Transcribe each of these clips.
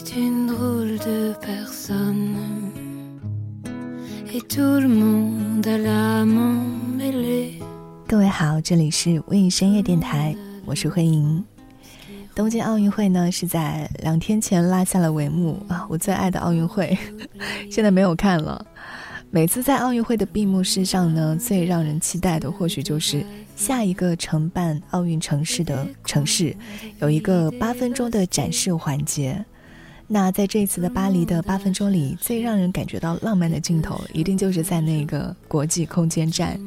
est une drôle de person 各位好，这里是微影深夜电台，我是慧莹。东京奥运会呢是在两天前拉下了帷幕啊，我最爱的奥运会，现在没有看了。每次在奥运会的闭幕式上呢，最让人期待的或许就是下一个承办奥运城市的城市有一个八分钟的展示环节。那在这次的巴黎的八分钟里，最让人感觉到浪漫的镜头，一定就是在那个国际空间站。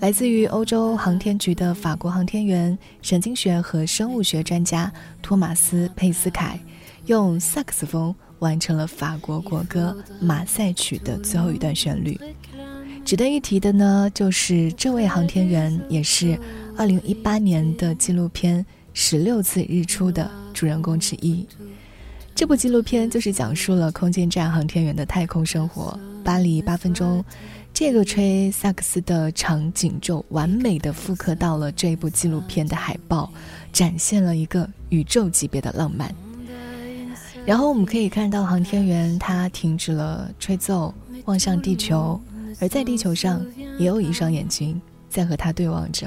来自于欧洲航天局的法国航天员、神经学和生物学专家托马斯·佩斯凯，用萨克斯风完成了法国国歌《马赛曲》的最后一段旋律。值得一提的呢，就是这位航天员也是2018年的纪录片《十六次日出》的主人公之一。这部纪录片就是讲述了空间站航天员的太空生活。巴黎八分钟。这个吹萨克斯的场景就完美的复刻到了这部纪录片的海报，展现了一个宇宙级别的浪漫。然后我们可以看到航天员他停止了吹奏，望向地球，而在地球上也有一双眼睛在和他对望着。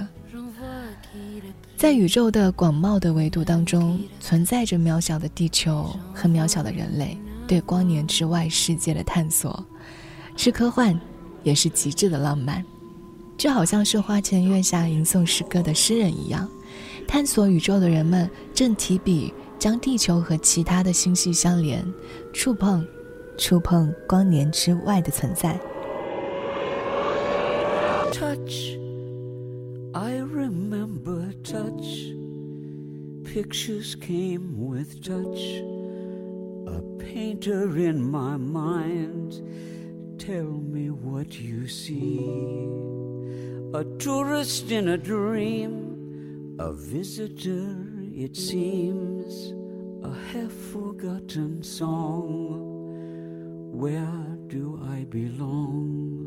在宇宙的广袤的维度当中，存在着渺小的地球和渺小的人类对光年之外世界的探索，是科幻。也是极致的浪漫，就好像是花前月下吟诵诗歌的诗人一样，探索宇宙的人们正提笔将地球和其他的星系相连，触碰，触碰光年之外的存在。Remember touch，pictures came with touch. A painter in my mind. Tell me what you see. A tourist in a dream, a visitor, it seems, a half forgotten song. Where do I belong?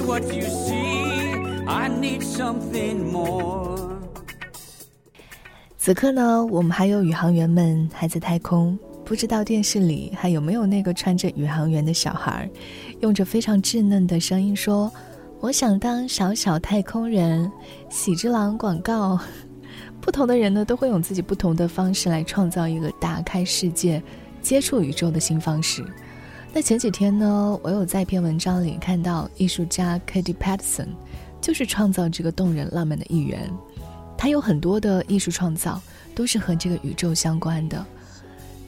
What you see, I need something more. 此刻呢，我们还有宇航员们还在太空。不知道电视里还有没有那个穿着宇航员的小孩，用着非常稚嫩的声音说：“我想当小小太空人。”喜之郎广告。不同的人呢，都会用自己不同的方式来创造一个打开世界、接触宇宙的新方式。那前几天呢，我有在一篇文章里看到艺术家 Katy Patterson，就是创造这个动人浪漫的一员。他有很多的艺术创造都是和这个宇宙相关的。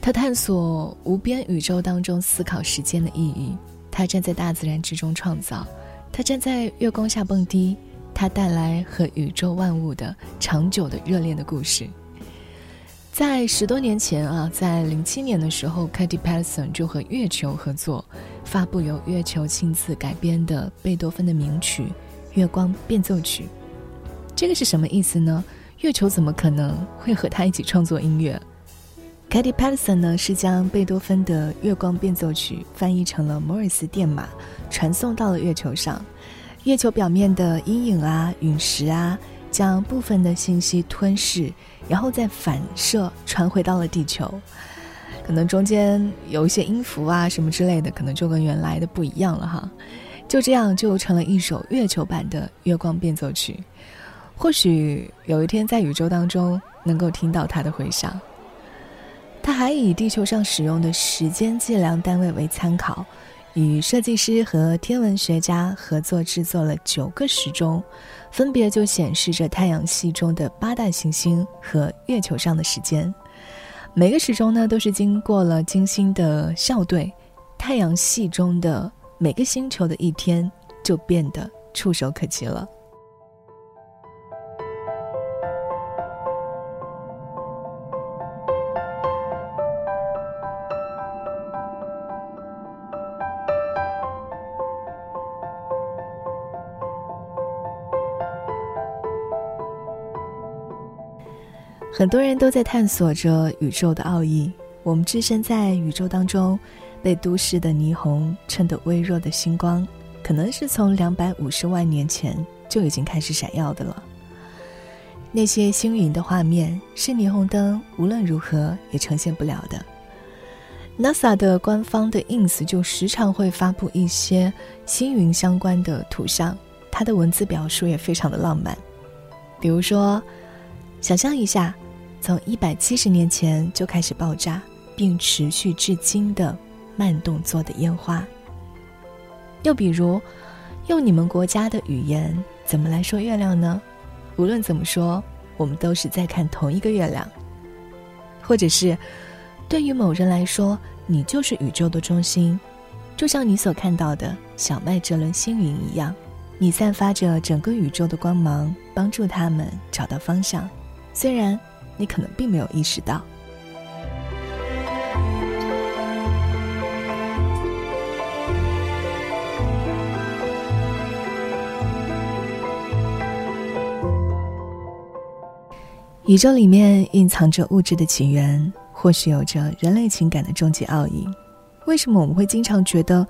他探索无边宇宙当中思考时间的意义，他站在大自然之中创造，他站在月光下蹦迪，他带来和宇宙万物的长久的热恋的故事。在十多年前啊，在零七年的时候，Katy Patterson 就和月球合作，发布由月球亲自改编的贝多芬的名曲《月光变奏曲》。这个是什么意思呢？月球怎么可能会和他一起创作音乐？Katy Patterson 呢是将贝多芬的《月光变奏曲》翻译成了摩尔斯电码，传送到了月球上。月球表面的阴影啊、陨石啊，将部分的信息吞噬，然后再反射传回到了地球。可能中间有一些音符啊什么之类的，可能就跟原来的不一样了哈。就这样就成了一首月球版的《月光变奏曲》。或许有一天在宇宙当中能够听到它的回响。他还以地球上使用的时间计量单位为参考，与设计师和天文学家合作制作了九个时钟，分别就显示着太阳系中的八大行星和月球上的时间。每个时钟呢，都是经过了精心的校对，太阳系中的每个星球的一天就变得触手可及了。很多人都在探索着宇宙的奥义。我们置身在宇宙当中，被都市的霓虹衬得微弱的星光，可能是从两百五十万年前就已经开始闪耀的了。那些星云的画面是霓虹灯无论如何也呈现不了的。NASA 的官方的 ins 就时常会发布一些星云相关的图像，它的文字表述也非常的浪漫。比如说，想象一下，从一百七十年前就开始爆炸，并持续至今的慢动作的烟花。又比如，用你们国家的语言怎么来说月亮呢？无论怎么说，我们都是在看同一个月亮。或者是，对于某人来说，你就是宇宙的中心，就像你所看到的小麦这轮星云一样，你散发着整个宇宙的光芒，帮助他们找到方向。虽然你可能并没有意识到。宇宙里面蕴藏着物质的起源，或许有着人类情感的终极奥义。为什么我们会经常觉得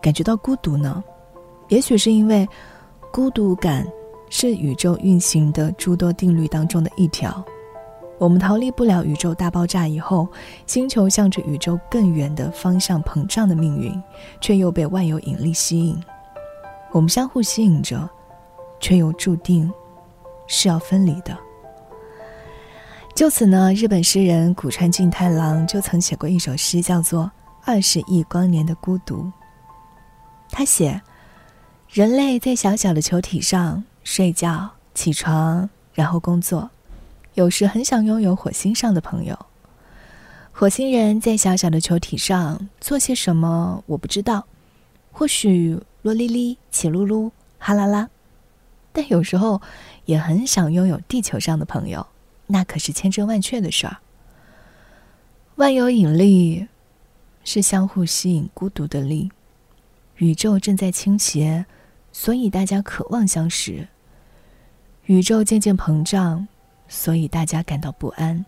感觉到孤独呢？也许是因为孤独感是宇宙运行的诸多定律当中的一条。我们逃离不了宇宙大爆炸以后，星球向着宇宙更远的方向膨胀的命运，却又被万有引力吸引。我们相互吸引着，却又注定是要分离的。就此呢，日本诗人古川俊太郎就曾写过一首诗，叫做《二十亿光年的孤独》。他写：人类在小小的球体上睡觉、起床，然后工作，有时很想拥有火星上的朋友。火星人在小小的球体上做些什么，我不知道，或许罗哩哩、起噜噜、哈啦啦，但有时候也很想拥有地球上的朋友。那可是千真万确的事儿。万有引力是相互吸引孤独的力，宇宙正在倾斜，所以大家渴望相识。宇宙渐渐膨胀，所以大家感到不安。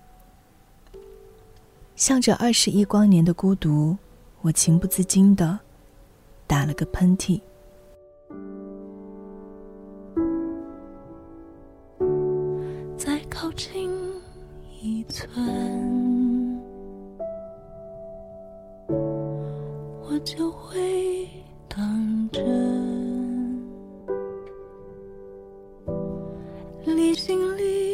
向着二十亿光年的孤独，我情不自禁的打了个喷嚏。再靠近一寸我就会当真。离心力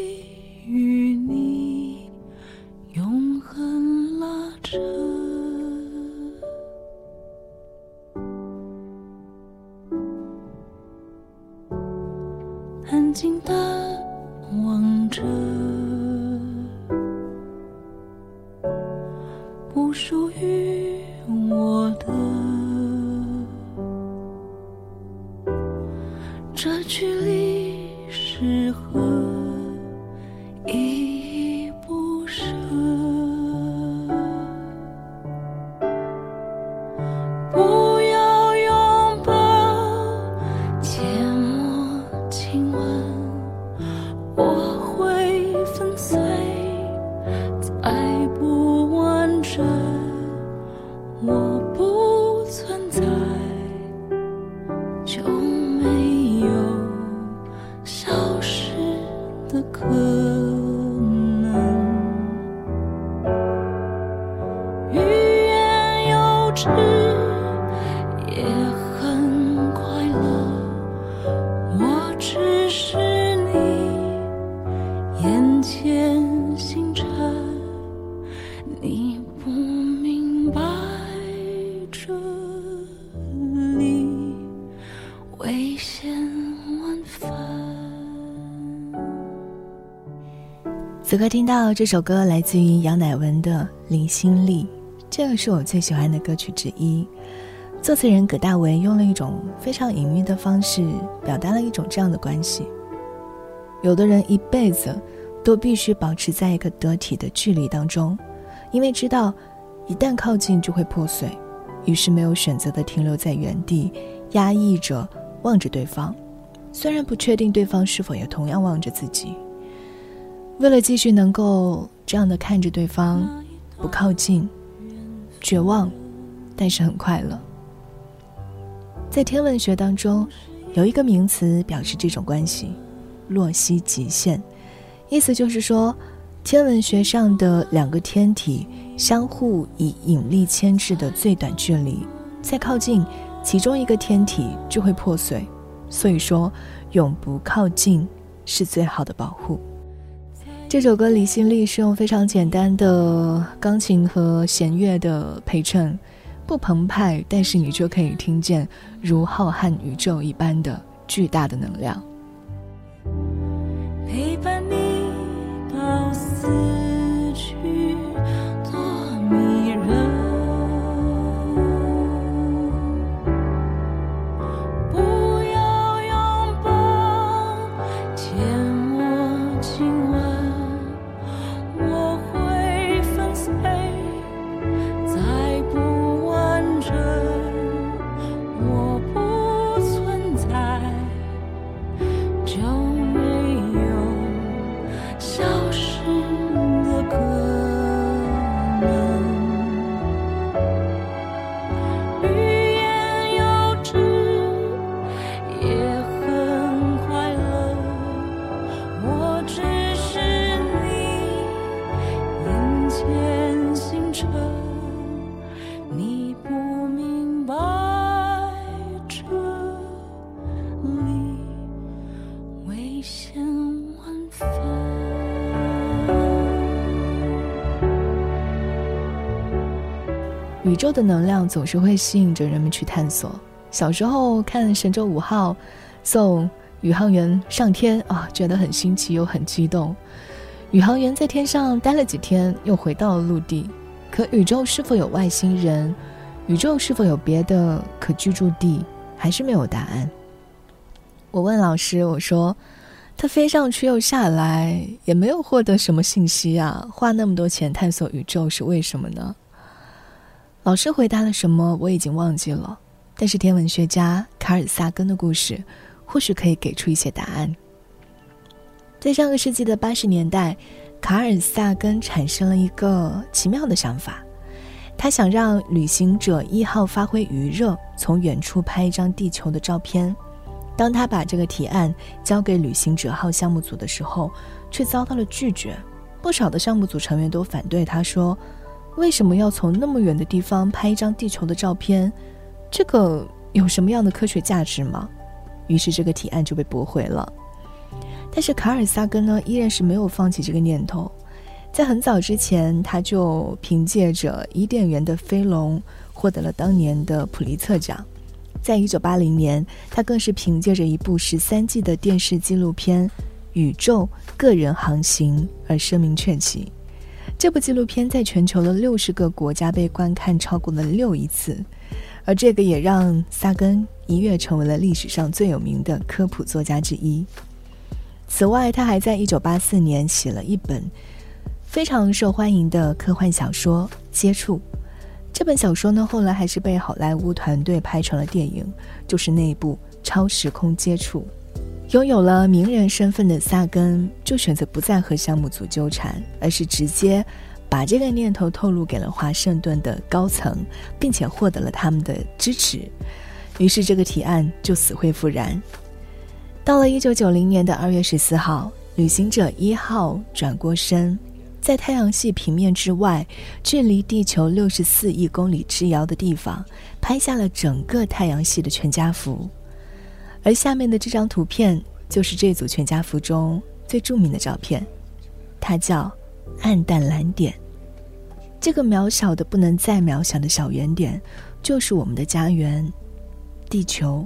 此刻听到这首歌来自于杨乃文的《离心力》，这个是我最喜欢的歌曲之一。作词人葛大为用了一种非常隐秘的方式，表达了一种这样的关系：有的人一辈子都必须保持在一个得体的距离当中，因为知道一旦靠近就会破碎，于是没有选择的停留在原地，压抑着望着对方，虽然不确定对方是否也同样望着自己。为了继续能够这样的看着对方，不靠近，绝望，但是很快乐。在天文学当中，有一个名词表示这种关系——洛希极限，意思就是说，天文学上的两个天体相互以引力牵制的最短距离，再靠近，其中一个天体就会破碎。所以说，永不靠近是最好的保护。这首歌《离心力》是用非常简单的钢琴和弦乐的陪衬，不澎湃，但是你就可以听见如浩瀚宇宙一般的巨大的能量。陪伴宇宙的能量总是会吸引着人们去探索。小时候看神舟五号送宇航员上天啊，觉得很新奇又很激动。宇航员在天上待了几天，又回到了陆地。可宇宙是否有外星人？宇宙是否有别的可居住地？还是没有答案。我问老师，我说：“他飞上去又下来，也没有获得什么信息啊，花那么多钱探索宇宙是为什么呢？”老师回答了什么，我已经忘记了。但是天文学家卡尔萨根的故事，或许可以给出一些答案。在上个世纪的八十年代，卡尔萨根产生了一个奇妙的想法，他想让旅行者一号发挥余热，从远处拍一张地球的照片。当他把这个提案交给旅行者号项目组的时候，却遭到了拒绝。不少的项目组成员都反对他，说。为什么要从那么远的地方拍一张地球的照片？这个有什么样的科学价值吗？于是这个提案就被驳回了。但是卡尔萨根呢，依然是没有放弃这个念头。在很早之前，他就凭借着伊甸园的飞龙获得了当年的普利策奖。在一九八零年，他更是凭借着一部十三季的电视纪录片《宇宙个人航行》而声名鹊起。这部纪录片在全球的六十个国家被观看超过了六亿次，而这个也让萨根一跃成为了历史上最有名的科普作家之一。此外，他还在一九八四年写了一本非常受欢迎的科幻小说《接触》。这本小说呢，后来还是被好莱坞团队拍成了电影，就是那部《超时空接触》。拥有了名人身份的萨根就选择不再和项目组纠缠，而是直接把这个念头透露给了华盛顿的高层，并且获得了他们的支持。于是这个提案就死灰复燃。到了一九九零年的二月十四号，旅行者一号转过身，在太阳系平面之外，距离地球六十四亿公里之遥的地方，拍下了整个太阳系的全家福。而下面的这张图片就是这组全家福中最著名的照片，它叫“暗淡蓝点”。这个渺小的不能再渺小的小圆点，就是我们的家园——地球。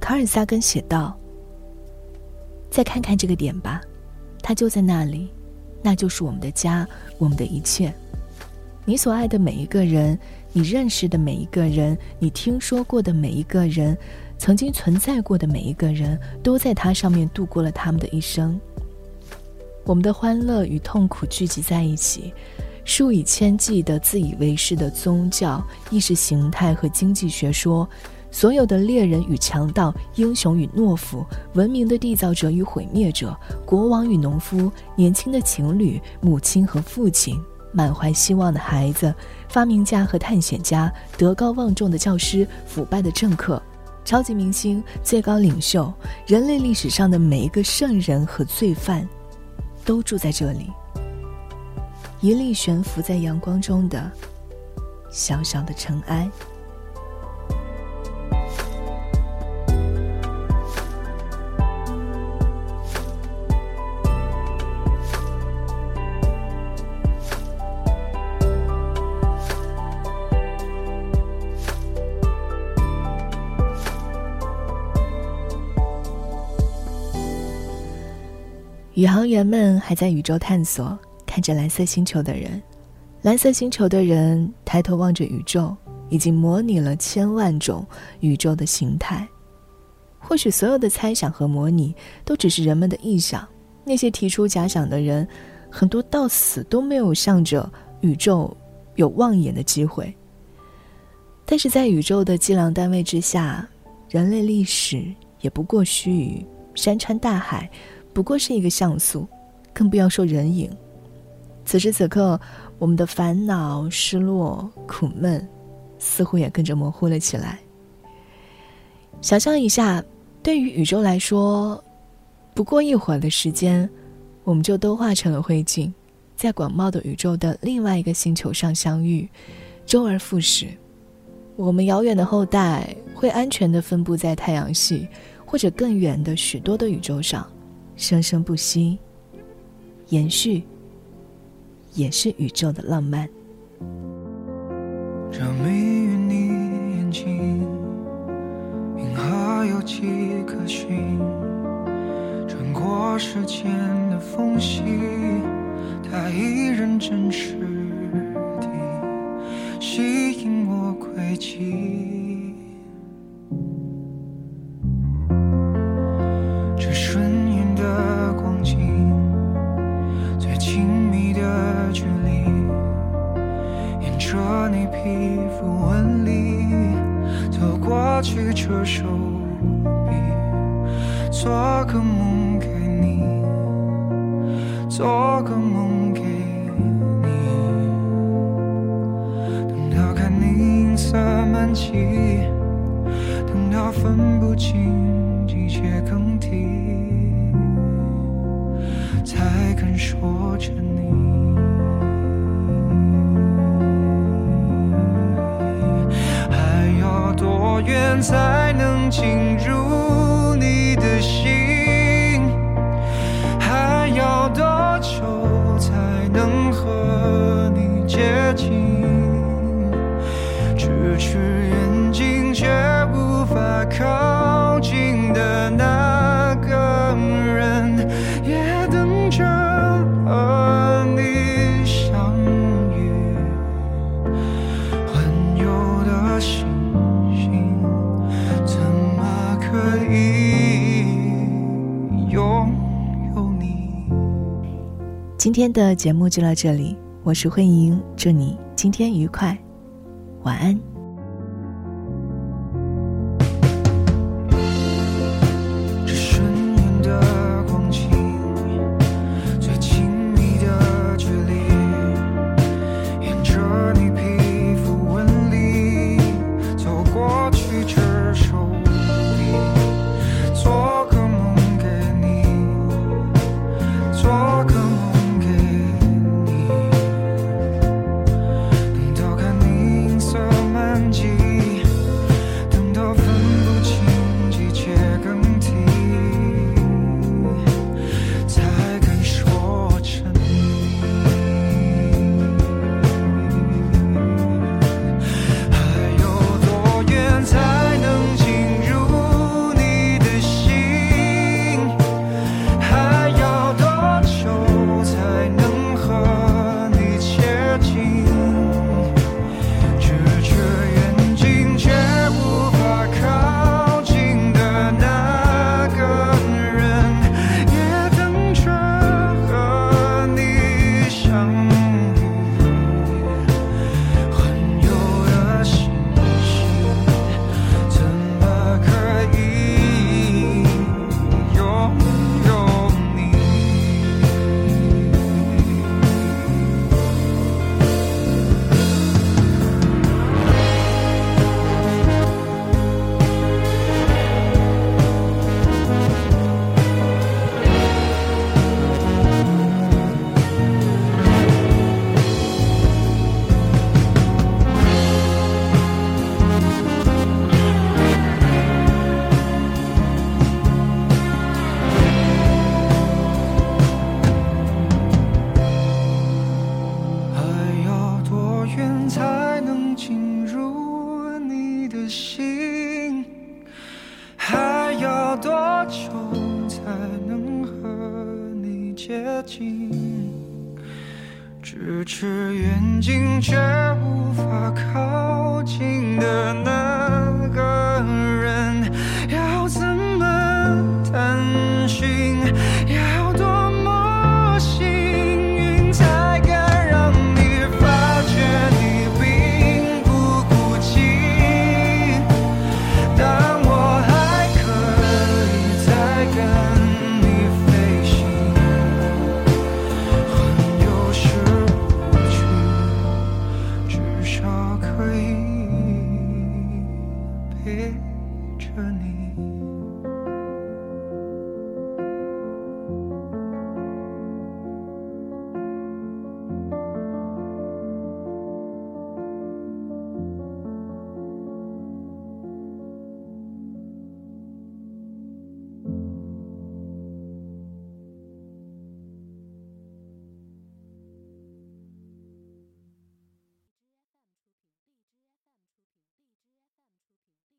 卡尔萨根写道：“再看看这个点吧，它就在那里，那就是我们的家，我们的一切。你所爱的每一个人。”你认识的每一个人，你听说过的每一个人，曾经存在过的每一个人，都在它上面度过了他们的一生。我们的欢乐与痛苦聚集在一起，数以千计的自以为是的宗教、意识形态和经济学说，所有的猎人与强盗，英雄与懦夫，文明的缔造者与毁灭者，国王与农夫，年轻的情侣，母亲和父亲，满怀希望的孩子，发明家和探险家，德高望重的教师，腐败的政客，超级明星，最高领袖，人类历史上的每一个圣人和罪犯，都住在这里。一粒悬浮在阳光中的小小的尘埃。宇航员们还在宇宙探索。看着蓝色星球的人，蓝色星球的人抬头望着宇宙，已经模拟了千万种宇宙的形态。或许所有的猜想和模拟都只是人们的臆想。那些提出假想的人，很多到死都没有向着宇宙有望眼的机会。但是在宇宙的计量单位之下，人类历史也不过须臾，山川大海不过是一个像素，更不要说人影。此时此刻，我们的烦恼、失落、苦闷，似乎也跟着模糊了起来。想象一下，对于宇宙来说，不过一会儿的时间，我们就都化成了灰烬，在广袤的宇宙的另外一个星球上相遇，周而复始。我们遥远的后代会安全的分布在太阳系，或者更远的许多的宇宙上，生生不息，延续。也是宇宙的浪漫。着迷于你眼睛，银河有迹可循，穿过时间的缝隙，它依然真实说着你。还要多远才能？进入可以拥有你今天的节目就到这里，我是慧莹，祝你今天愉快，晚安。眼睛却